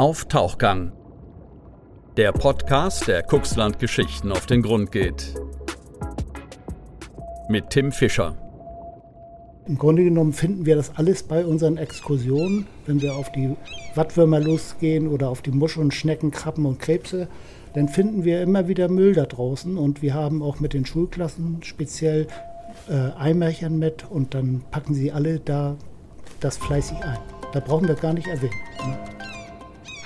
Auf Tauchgang. Der Podcast, der Kuxland Geschichten auf den Grund geht. Mit Tim Fischer. Im Grunde genommen finden wir das alles bei unseren Exkursionen, wenn wir auf die Wattwürmer losgehen oder auf die Muscheln, Schnecken, Krabben und Krebse, dann finden wir immer wieder Müll da draußen und wir haben auch mit den Schulklassen speziell äh, Eimerchen mit und dann packen sie alle da das fleißig ein. Da brauchen wir gar nicht erwähnen. Ne?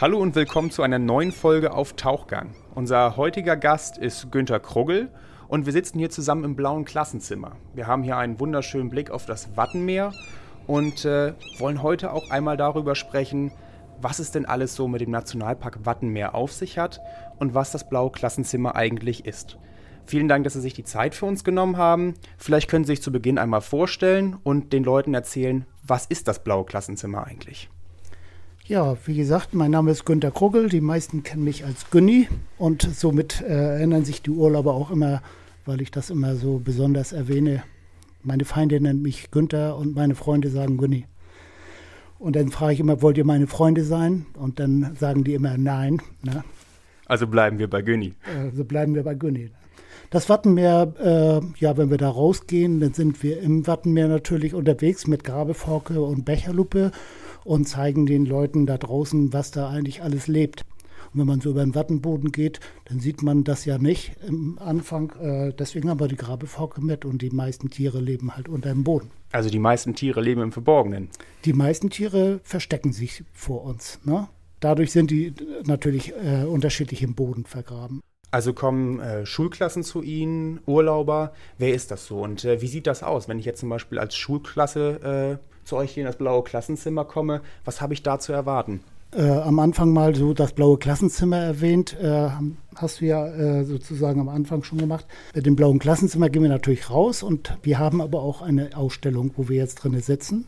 Hallo und willkommen zu einer neuen Folge auf Tauchgang. Unser heutiger Gast ist Günter Kruggel und wir sitzen hier zusammen im blauen Klassenzimmer. Wir haben hier einen wunderschönen Blick auf das Wattenmeer und äh, wollen heute auch einmal darüber sprechen, was es denn alles so mit dem Nationalpark Wattenmeer auf sich hat und was das blaue Klassenzimmer eigentlich ist. Vielen Dank, dass Sie sich die Zeit für uns genommen haben. Vielleicht können Sie sich zu Beginn einmal vorstellen und den Leuten erzählen, was ist das blaue Klassenzimmer eigentlich? Ja, wie gesagt, mein Name ist Günter Kruggel. Die meisten kennen mich als Günni und somit äh, erinnern sich die Urlauber auch immer, weil ich das immer so besonders erwähne. Meine Feinde nennen mich Günther und meine Freunde sagen Günni. Und dann frage ich immer, wollt ihr meine Freunde sein? Und dann sagen die immer nein. Ne? Also bleiben wir bei Günni. Also bleiben wir bei Günni. Das Wattenmeer, äh, ja, wenn wir da rausgehen, dann sind wir im Wattenmeer natürlich unterwegs mit Grabeforke und Becherlupe und zeigen den Leuten da draußen, was da eigentlich alles lebt. Und wenn man so über den Wattenboden geht, dann sieht man das ja nicht am Anfang. Äh, deswegen haben wir die Grabeforke mit und die meisten Tiere leben halt unter dem Boden. Also die meisten Tiere leben im Verborgenen. Die meisten Tiere verstecken sich vor uns. Ne? Dadurch sind die natürlich äh, unterschiedlich im Boden vergraben. Also kommen äh, Schulklassen zu Ihnen, Urlauber. Wer ist das so? Und äh, wie sieht das aus, wenn ich jetzt zum Beispiel als Schulklasse äh, zu euch hier in das blaue Klassenzimmer komme, was habe ich da zu erwarten? Äh, am Anfang mal so das blaue Klassenzimmer erwähnt, äh, hast du ja äh, sozusagen am Anfang schon gemacht. Mit dem blauen Klassenzimmer gehen wir natürlich raus und wir haben aber auch eine Ausstellung, wo wir jetzt drin sitzen.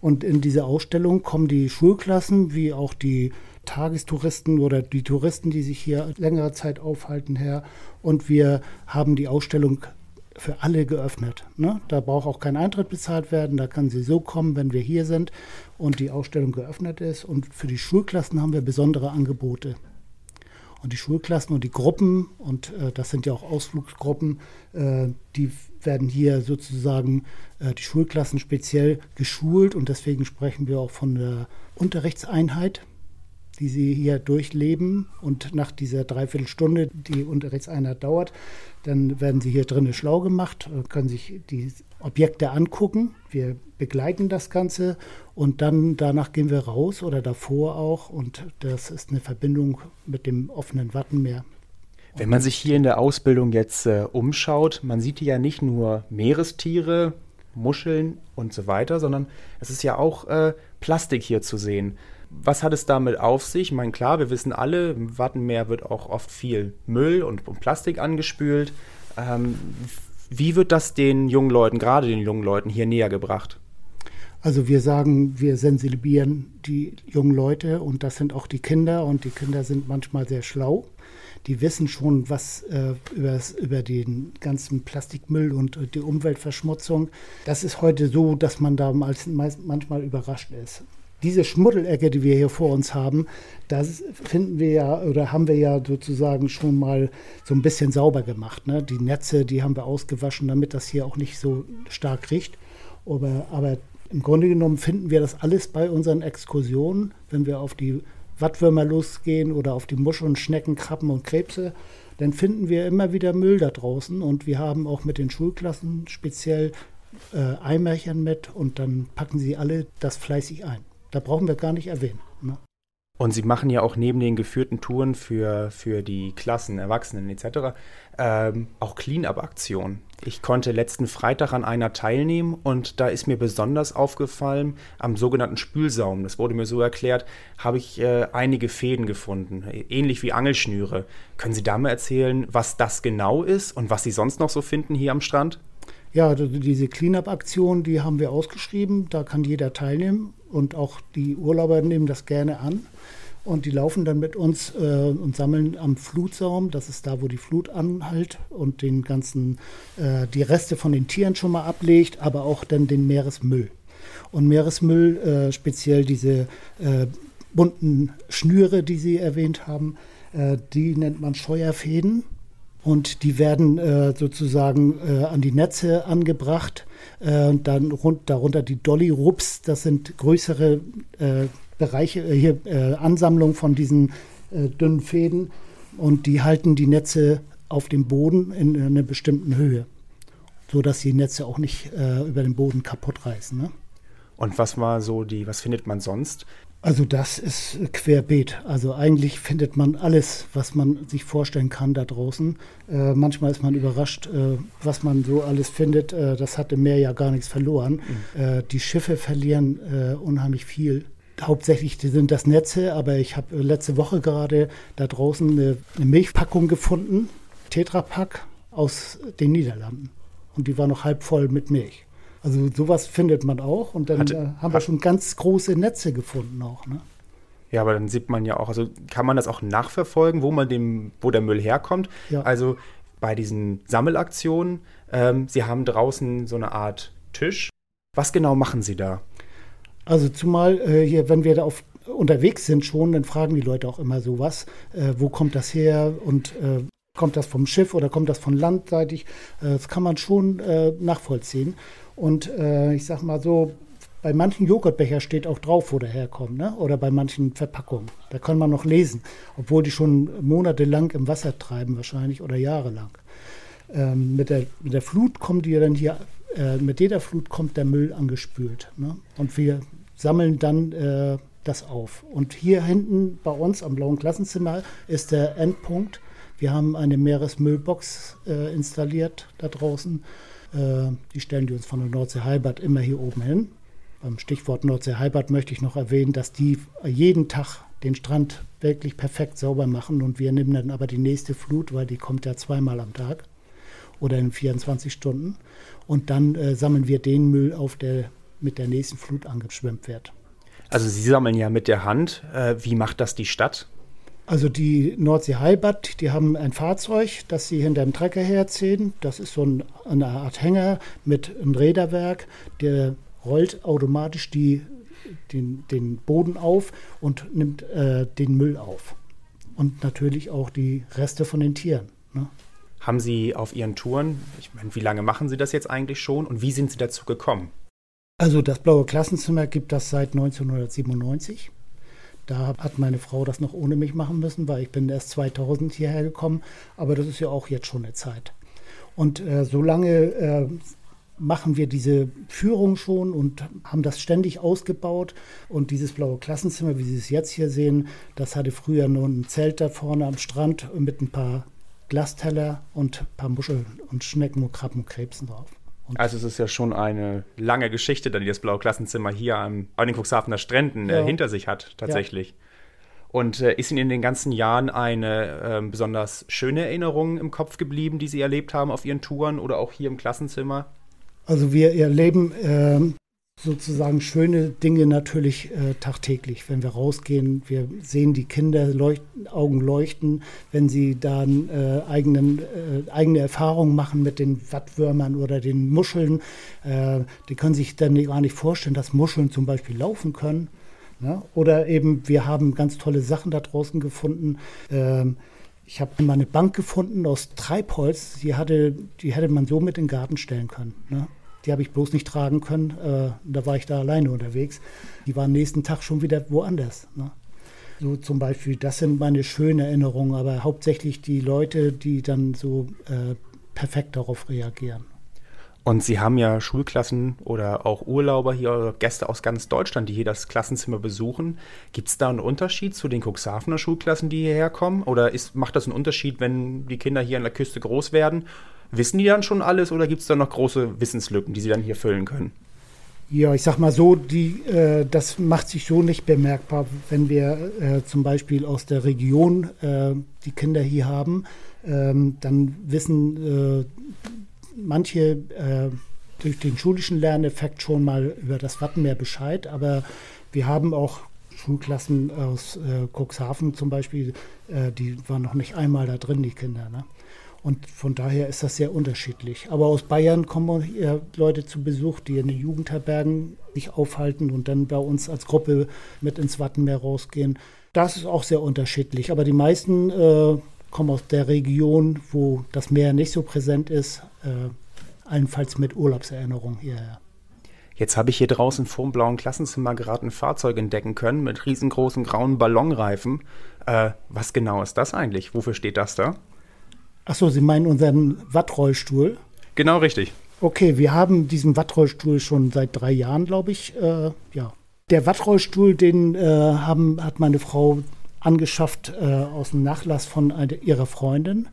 Und in diese Ausstellung kommen die Schulklassen wie auch die Tagestouristen oder die Touristen, die sich hier längere Zeit aufhalten, her. Und wir haben die Ausstellung für alle geöffnet. Ne? Da braucht auch kein Eintritt bezahlt werden, da kann sie so kommen, wenn wir hier sind und die Ausstellung geöffnet ist. Und für die Schulklassen haben wir besondere Angebote. Und die Schulklassen und die Gruppen, und äh, das sind ja auch Ausflugsgruppen, äh, die werden hier sozusagen, äh, die Schulklassen speziell geschult und deswegen sprechen wir auch von der Unterrichtseinheit die sie hier durchleben. Und nach dieser Dreiviertelstunde, die Unterrichtseinheit dauert, dann werden sie hier drinnen schlau gemacht, äh, können sich die Objekte angucken. Wir begleiten das Ganze und dann danach gehen wir raus oder davor auch. Und das ist eine Verbindung mit dem offenen Wattenmeer. Wenn man sich hier in der Ausbildung jetzt äh, umschaut, man sieht hier ja nicht nur Meerestiere, Muscheln und so weiter, sondern es ist ja auch äh, Plastik hier zu sehen was hat es damit auf sich? Ich meine, klar, wir wissen alle, im Wattenmeer wird auch oft viel Müll und, Plastik angespült. Ähm, wie wird das den jungen Leuten, gerade den jungen Leuten, hier näher gebracht? Also wir sagen, wir sensibilisieren die jungen Leute und das sind auch die Kinder und die Kinder sind manchmal sehr schlau. Die wissen schon was äh, über den ganzen Plastikmüll und äh, die Umweltverschmutzung. Das ist heute so, dass man da manchmal überrascht ist diese Schmuddelecke, die wir hier vor uns haben, das finden wir ja oder haben wir ja sozusagen schon mal so ein bisschen sauber gemacht. Ne? Die Netze, die haben wir ausgewaschen, damit das hier auch nicht so stark riecht. Aber, aber im Grunde genommen finden wir das alles bei unseren Exkursionen, wenn wir auf die Wattwürmer losgehen oder auf die Muscheln, Schnecken, Krabben und Krebse, dann finden wir immer wieder Müll da draußen. Und wir haben auch mit den Schulklassen speziell äh, Eimerchen mit und dann packen sie alle das fleißig ein. Da brauchen wir gar nicht erwähnen. Ne? Und Sie machen ja auch neben den geführten Touren für, für die Klassen, Erwachsenen etc. Ähm, auch Clean-up-Aktionen. Ich konnte letzten Freitag an einer teilnehmen und da ist mir besonders aufgefallen, am sogenannten Spülsaum, das wurde mir so erklärt, habe ich äh, einige Fäden gefunden, ähnlich wie Angelschnüre. Können Sie da mal erzählen, was das genau ist und was Sie sonst noch so finden hier am Strand? Ja, also diese Cleanup-Aktion, die haben wir ausgeschrieben. Da kann jeder teilnehmen und auch die Urlauber nehmen das gerne an. Und die laufen dann mit uns äh, und sammeln am Flutsaum, das ist da, wo die Flut anhält und den ganzen, äh, die Reste von den Tieren schon mal ablegt, aber auch dann den Meeresmüll. Und Meeresmüll, äh, speziell diese äh, bunten Schnüre, die Sie erwähnt haben, äh, die nennt man Scheuerfäden. Und die werden äh, sozusagen äh, an die Netze angebracht. Äh, dann rund, darunter die Dolly Rups, das sind größere äh, Bereiche, äh, hier Ansammlungen von diesen dünnen Fäden. Und die halten die Netze auf dem Boden in, in einer bestimmten Höhe, sodass die Netze auch nicht über den Boden kaputt reißen. Ne? Und was war so die, was findet man sonst? Also das ist querbeet. Also eigentlich findet man alles, was man sich vorstellen kann da draußen. Äh, manchmal ist man überrascht, äh, was man so alles findet. Äh, das hat im Meer ja gar nichts verloren. Mhm. Äh, die Schiffe verlieren äh, unheimlich viel. Hauptsächlich sind das Netze, aber ich habe letzte Woche gerade da draußen eine, eine Milchpackung gefunden, Tetrapack aus den Niederlanden. Und die war noch halb voll mit Milch. Also sowas findet man auch und dann hat, äh, haben wir schon ganz große Netze gefunden auch. Ne? Ja, aber dann sieht man ja auch, also kann man das auch nachverfolgen, wo man dem, wo der Müll herkommt. Ja. Also bei diesen Sammelaktionen, ähm, Sie haben draußen so eine Art Tisch. Was genau machen Sie da? Also zumal äh, hier, wenn wir da auf, unterwegs sind schon, dann fragen die Leute auch immer sowas, äh, wo kommt das her und äh, kommt das vom Schiff oder kommt das von landseitig? Äh, das kann man schon äh, nachvollziehen. Und äh, ich sag mal so, bei manchen Joghurtbecher steht auch drauf, wo der herkommt, ne? oder bei manchen Verpackungen. Da kann man noch lesen, obwohl die schon monatelang im Wasser treiben wahrscheinlich oder jahrelang. Ähm, mit, der, mit der Flut kommen die dann hier, mit jeder Flut kommt der Müll angespült. Ne? Und wir sammeln dann das auf. Und hier hinten bei uns am blauen Klassenzimmer ist der Endpunkt. Wir haben eine Meeresmüllbox äh, installiert da draußen äh, die stellen die uns von der Nordsee Heilbad immer hier oben hin. Beim Stichwort Nordsee Heilbad möchte ich noch erwähnen, dass die jeden Tag den Strand wirklich perfekt sauber machen und wir nehmen dann aber die nächste Flut, weil die kommt ja zweimal am Tag oder in 24 Stunden und dann äh, sammeln wir den Müll auf, der mit der nächsten Flut angeschwemmt wird. Also Sie sammeln ja mit der Hand. Äh, wie macht das die Stadt? Also die Nordsee Heilbad, die haben ein Fahrzeug, das sie hinter dem Trecker herziehen. Das ist so ein, eine Art Hänger mit einem Räderwerk, der rollt automatisch die, den, den Boden auf und nimmt äh, den Müll auf. Und natürlich auch die Reste von den Tieren. Ne? Haben Sie auf Ihren Touren, ich meine, wie lange machen Sie das jetzt eigentlich schon und wie sind Sie dazu gekommen? Also das Blaue Klassenzimmer gibt das seit 1997. Da hat meine Frau das noch ohne mich machen müssen, weil ich bin erst 2000 hierher gekommen. Aber das ist ja auch jetzt schon eine Zeit. Und äh, solange äh, machen wir diese Führung schon und haben das ständig ausgebaut. Und dieses blaue Klassenzimmer, wie Sie es jetzt hier sehen, das hatte früher nur ein Zelt da vorne am Strand mit ein paar Glasteller und ein paar Muscheln und Schnecken und Krabben und Krebsen drauf. Und also es ist ja schon eine lange Geschichte, die das Blaue Klassenzimmer hier am, Cuxhavener Stränden äh, ja. äh, hinter sich hat, tatsächlich. Ja. Und äh, ist Ihnen in den ganzen Jahren eine äh, besonders schöne Erinnerung im Kopf geblieben, die Sie erlebt haben auf Ihren Touren oder auch hier im Klassenzimmer? Also wir erleben sozusagen schöne Dinge natürlich äh, tagtäglich. Wenn wir rausgehen, wir sehen die Kinder leuchten, Augen leuchten, wenn sie dann äh, eigenen, äh, eigene Erfahrungen machen mit den Wattwürmern oder den Muscheln. Äh, die können sich dann gar nicht vorstellen, dass Muscheln zum Beispiel laufen können. Ne? Oder eben, wir haben ganz tolle Sachen da draußen gefunden. Ähm, ich habe mal eine Bank gefunden aus Treibholz, die, hatte, die hätte man so mit in den Garten stellen können. Ne? Die habe ich bloß nicht tragen können. Äh, da war ich da alleine unterwegs. Die waren nächsten Tag schon wieder woanders. Ne? So zum Beispiel, das sind meine schönen Erinnerungen, aber hauptsächlich die Leute, die dann so äh, perfekt darauf reagieren. Und Sie haben ja Schulklassen oder auch Urlauber hier, Gäste aus ganz Deutschland, die hier das Klassenzimmer besuchen. Gibt es da einen Unterschied zu den Cuxhavener Schulklassen, die hierher kommen? Oder ist, macht das einen Unterschied, wenn die Kinder hier an der Küste groß werden Wissen die dann schon alles oder gibt es da noch große Wissenslücken, die sie dann hier füllen können? Ja, ich sag mal so, die, äh, das macht sich so nicht bemerkbar, wenn wir äh, zum Beispiel aus der Region äh, die Kinder hier haben. Ähm, dann wissen äh, manche äh, durch den schulischen Lerneffekt schon mal über das Wattenmeer Bescheid, aber wir haben auch Schulklassen aus äh, Cuxhaven zum Beispiel, die waren noch nicht einmal da drin, die Kinder. Ne? Und von daher ist das sehr unterschiedlich. Aber aus Bayern kommen hier Leute zu Besuch, die in den Jugendherbergen sich aufhalten und dann bei uns als Gruppe mit ins Wattenmeer rausgehen. Das ist auch sehr unterschiedlich. Aber die meisten äh, kommen aus der Region, wo das Meer nicht so präsent ist, äh, allenfalls mit Urlaubserinnerung hierher. Jetzt habe ich hier draußen vor dem blauen Klassenzimmer gerade ein Fahrzeug entdecken können mit riesengroßen grauen Ballonreifen. Äh, was genau ist das eigentlich? Wofür steht das da? Achso, Sie meinen unseren Wattrollstuhl? Genau richtig. Okay, wir haben diesen Wattrollstuhl schon seit drei Jahren, glaube ich. Äh, ja. Der Wattrollstuhl, den äh, haben, hat meine Frau angeschafft äh, aus dem Nachlass von eine, ihrer Freundin.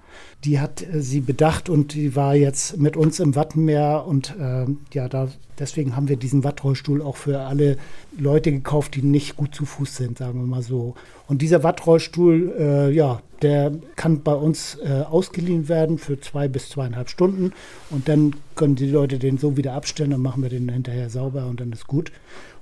Die hat äh, sie bedacht und die war jetzt mit uns im Wattenmeer und äh, ja, da, deswegen haben wir diesen Wattrollstuhl auch für alle Leute gekauft, die nicht gut zu Fuß sind, sagen wir mal so. Und dieser Wattrollstuhl, äh, ja, der kann bei uns äh, ausgeliehen werden für zwei bis zweieinhalb Stunden und dann können die Leute den so wieder abstellen, dann machen wir den hinterher sauber und dann ist gut.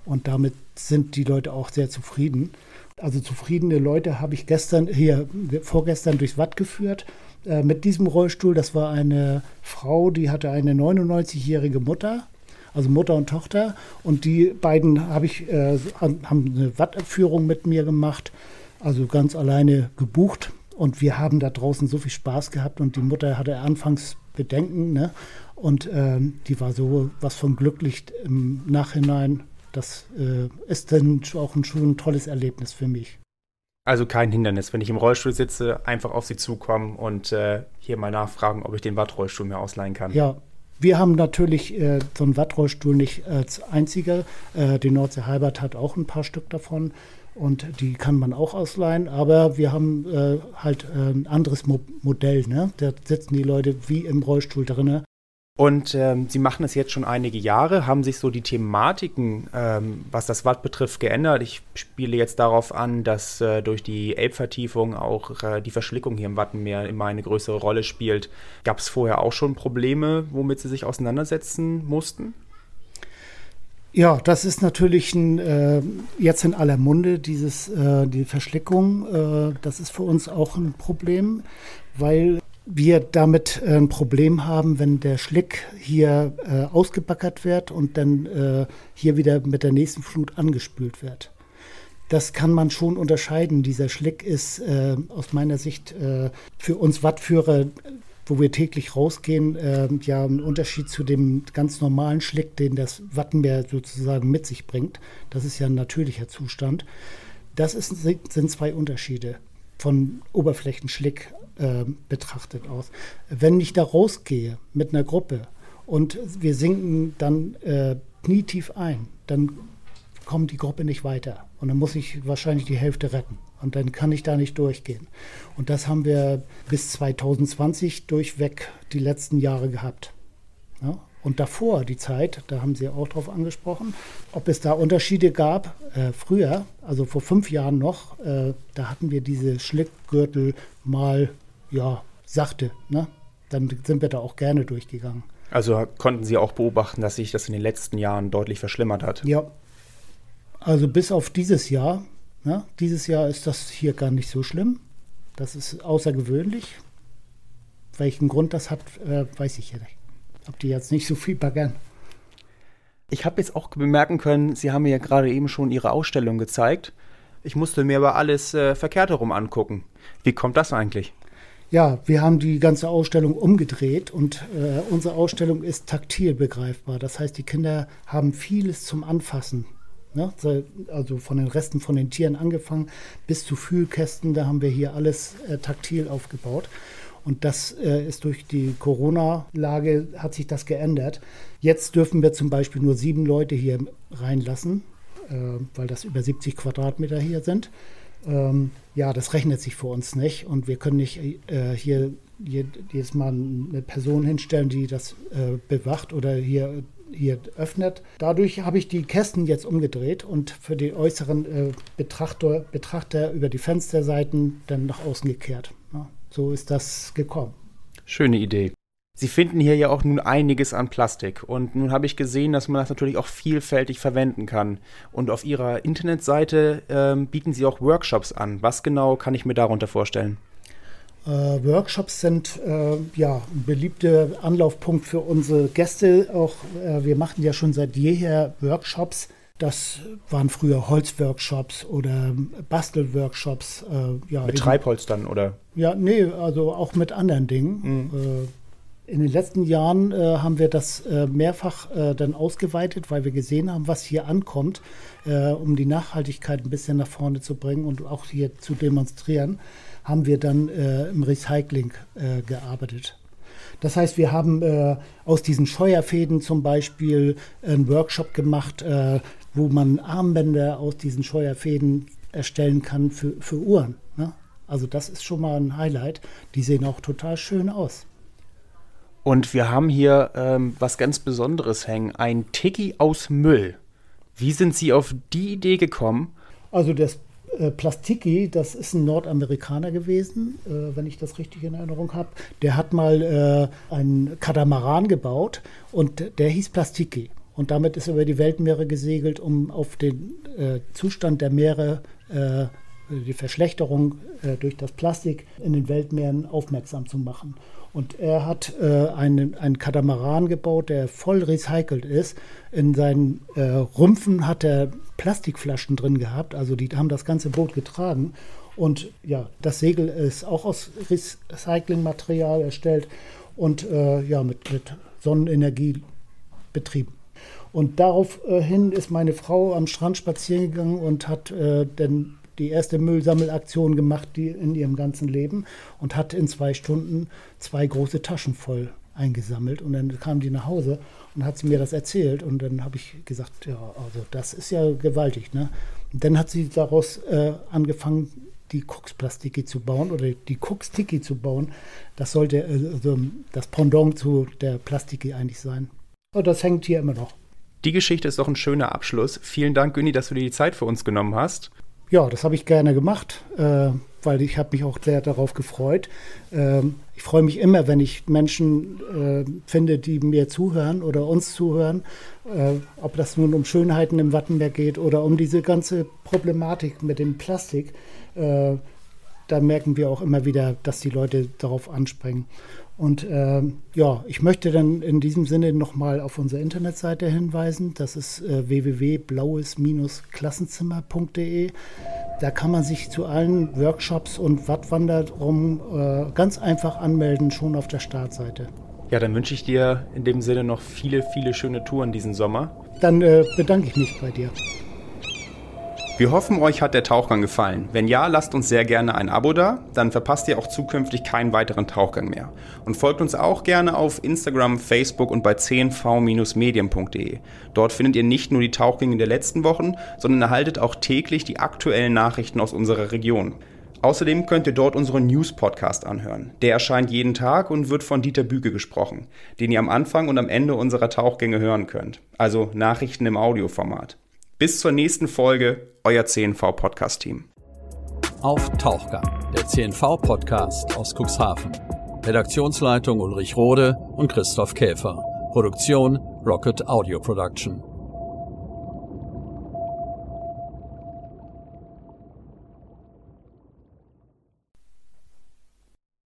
Und damit sind die Leute auch sehr zufrieden. Also zufriedene Leute habe ich gestern hier, vorgestern durchs Watt geführt äh, mit diesem Rollstuhl. Das war eine Frau, die hatte eine 99-jährige Mutter, also Mutter und Tochter. Und die beiden habe ich, äh, haben eine Wattführung mit mir gemacht, also ganz alleine gebucht. Und wir haben da draußen so viel Spaß gehabt und die Mutter hatte anfangs Bedenken, ne? Und äh, die war so was von glücklich im Nachhinein das äh, ist dann auch ein, schon ein tolles Erlebnis für mich. Also kein Hindernis, wenn ich im Rollstuhl sitze, einfach auf Sie zukommen und äh, hier mal nachfragen, ob ich den Wattrollstuhl mir ausleihen kann. Ja, wir haben natürlich äh, so einen Wattrollstuhl nicht als einziger. Äh, die Nordsee Halbert hat auch ein paar Stück davon und die kann man auch ausleihen. Aber wir haben äh, halt äh, ein anderes Mo Modell. Ne? Da sitzen die Leute wie im Rollstuhl drinne und ähm, Sie machen es jetzt schon einige Jahre. Haben sich so die Thematiken, ähm, was das Watt betrifft, geändert? Ich spiele jetzt darauf an, dass äh, durch die Elbvertiefung auch äh, die Verschlickung hier im Wattenmeer immer eine größere Rolle spielt. Gab es vorher auch schon Probleme, womit Sie sich auseinandersetzen mussten? Ja, das ist natürlich ein, äh, jetzt in aller Munde, dieses, äh, die Verschlickung. Äh, das ist für uns auch ein Problem, weil wir damit äh, ein Problem haben, wenn der Schlick hier äh, ausgebackert wird und dann äh, hier wieder mit der nächsten Flut angespült wird. Das kann man schon unterscheiden. Dieser Schlick ist aus meiner Sicht für uns Wattführer, wo wir täglich rausgehen, äh, ja ein Unterschied zu dem ganz normalen Schlick, den das Wattenmeer sozusagen mit sich bringt. Das ist ja ein natürlicher Zustand. Das ist, sind zwei Unterschiede von Oberflächenschlick äh, betrachtet aus. Wenn ich da rausgehe mit einer Gruppe und wir sinken dann äh, knietief ein, dann kommt die Gruppe nicht weiter. Und dann muss ich wahrscheinlich die Hälfte retten. Und dann kann ich da nicht durchgehen. Und das haben wir bis 2020 durchweg die letzten Jahre gehabt. Ja? Und davor, die Zeit, da haben Sie auch drauf angesprochen, ob es da Unterschiede gab. Äh, früher, also vor fünf Jahren noch, äh, da hatten wir diese Schlickgürtel mal, ja, sachte. Ne? Dann sind wir da auch gerne durchgegangen. Also konnten Sie auch beobachten, dass sich das in den letzten Jahren deutlich verschlimmert hat? Ja. Also bis auf dieses Jahr. Ne? Dieses Jahr ist das hier gar nicht so schlimm. Das ist außergewöhnlich. Welchen Grund das hat, äh, weiß ich ja nicht ob die jetzt nicht so viel baggern. Ich habe jetzt auch bemerken können, Sie haben mir ja gerade eben schon Ihre Ausstellung gezeigt. Ich musste mir aber alles äh, verkehrt herum angucken. Wie kommt das eigentlich? Ja, wir haben die ganze Ausstellung umgedreht und äh, unsere Ausstellung ist taktil begreifbar. Das heißt, die Kinder haben vieles zum Anfassen. Ne? Also von den Resten von den Tieren angefangen bis zu Fühlkästen, da haben wir hier alles äh, taktil aufgebaut. Und das äh, ist durch die Corona-Lage hat sich das geändert. Jetzt dürfen wir zum Beispiel nur sieben Leute hier reinlassen, äh, weil das über 70 Quadratmeter hier sind. Ähm, ja, das rechnet sich für uns nicht und wir können nicht äh, hier jedes Mal eine Person hinstellen, die das äh, bewacht oder hier hier öffnet. Dadurch habe ich die Kästen jetzt umgedreht und für den äußeren äh, Betrachter, Betrachter über die Fensterseiten dann nach außen gekehrt. Ja so ist das gekommen. Schöne Idee. Sie finden hier ja auch nun einiges an Plastik und nun habe ich gesehen, dass man das natürlich auch vielfältig verwenden kann. Und auf Ihrer Internetseite ähm, bieten Sie auch Workshops an. Was genau kann ich mir darunter vorstellen? Äh, Workshops sind äh, ja ein beliebter Anlaufpunkt für unsere Gäste. Auch äh, wir machen ja schon seit jeher Workshops. Das waren früher Holzworkshops oder Bastelworkshops. Äh, ja, mit Treibholz dann, oder? Ja, nee, also auch mit anderen Dingen. Mhm. Äh, in den letzten Jahren äh, haben wir das mehrfach dann ausgeweitet, weil wir gesehen haben, was hier ankommt, um die Nachhaltigkeit ein bisschen nach vorne zu bringen und auch hier zu demonstrieren haben wir dann äh, im Recycling äh, gearbeitet. Das heißt, wir haben äh, aus diesen Scheuerfäden zum Beispiel einen Workshop gemacht, äh, wo man Armbänder aus diesen Scheuerfäden erstellen kann für, für Uhren. Ne? Also das ist schon mal ein Highlight. Die sehen auch total schön aus. Und wir haben hier ähm, was ganz Besonderes hängen, ein Tiki aus Müll. Wie sind Sie auf die Idee gekommen? Also das äh, Plastiki, das ist ein Nordamerikaner gewesen, äh, wenn ich das richtig in Erinnerung habe. Der hat mal äh, einen Katamaran gebaut und der hieß Plastiki. Und damit ist er über die Weltmeere gesegelt, um auf den äh, Zustand der Meere, äh, die Verschlechterung durch das Plastik in den Weltmeeren aufmerksam zu machen. Und er hat äh, einen, einen Katamaran gebaut, der voll recycelt ist. In seinen äh, Rümpfen hat er Plastikflaschen drin gehabt, also die haben das ganze Boot getragen. Und ja, das Segel ist auch aus Recyclingmaterial erstellt und äh, ja, mit, mit Sonnenenergie betrieben. Und daraufhin ist meine Frau am Strand spazieren gegangen und hat äh, dann die erste Müllsammelaktion gemacht die in ihrem ganzen Leben und hat in zwei Stunden zwei große Taschen voll eingesammelt. Und dann kam die nach Hause und hat sie mir das erzählt. Und dann habe ich gesagt, ja, also das ist ja gewaltig. Ne? Und dann hat sie daraus äh, angefangen, die Koksplastiki zu bauen oder die Kokstiki zu bauen. Das sollte äh, also das Pendant zu der Plastiki eigentlich sein. Und das hängt hier immer noch. Die Geschichte ist doch ein schöner Abschluss. Vielen Dank, Günni, dass du dir die Zeit für uns genommen hast. Ja, das habe ich gerne gemacht, äh, weil ich habe mich auch sehr darauf gefreut. Ähm, ich freue mich immer, wenn ich Menschen äh, finde, die mir zuhören oder uns zuhören, äh, ob das nun um Schönheiten im Wattenberg geht oder um diese ganze Problematik mit dem Plastik. Äh, da merken wir auch immer wieder, dass die Leute darauf anspringen. Und äh, ja, ich möchte dann in diesem Sinne nochmal auf unsere Internetseite hinweisen. Das ist äh, www.blaues-klassenzimmer.de. Da kann man sich zu allen Workshops und Wattwanderungen äh, ganz einfach anmelden, schon auf der Startseite. Ja, dann wünsche ich dir in dem Sinne noch viele, viele schöne Touren diesen Sommer. Dann äh, bedanke ich mich bei dir. Wir hoffen, euch hat der Tauchgang gefallen. Wenn ja, lasst uns sehr gerne ein Abo da, dann verpasst ihr auch zukünftig keinen weiteren Tauchgang mehr. Und folgt uns auch gerne auf Instagram, Facebook und bei 10v-medien.de. Dort findet ihr nicht nur die Tauchgänge der letzten Wochen, sondern erhaltet auch täglich die aktuellen Nachrichten aus unserer Region. Außerdem könnt ihr dort unseren News-Podcast anhören. Der erscheint jeden Tag und wird von Dieter Büge gesprochen, den ihr am Anfang und am Ende unserer Tauchgänge hören könnt. Also Nachrichten im Audioformat. Bis zur nächsten Folge, euer CNV Podcast Team. Auf Tauchgang, der CNV Podcast aus Cuxhaven. Redaktionsleitung Ulrich Rode und Christoph Käfer. Produktion Rocket Audio Production.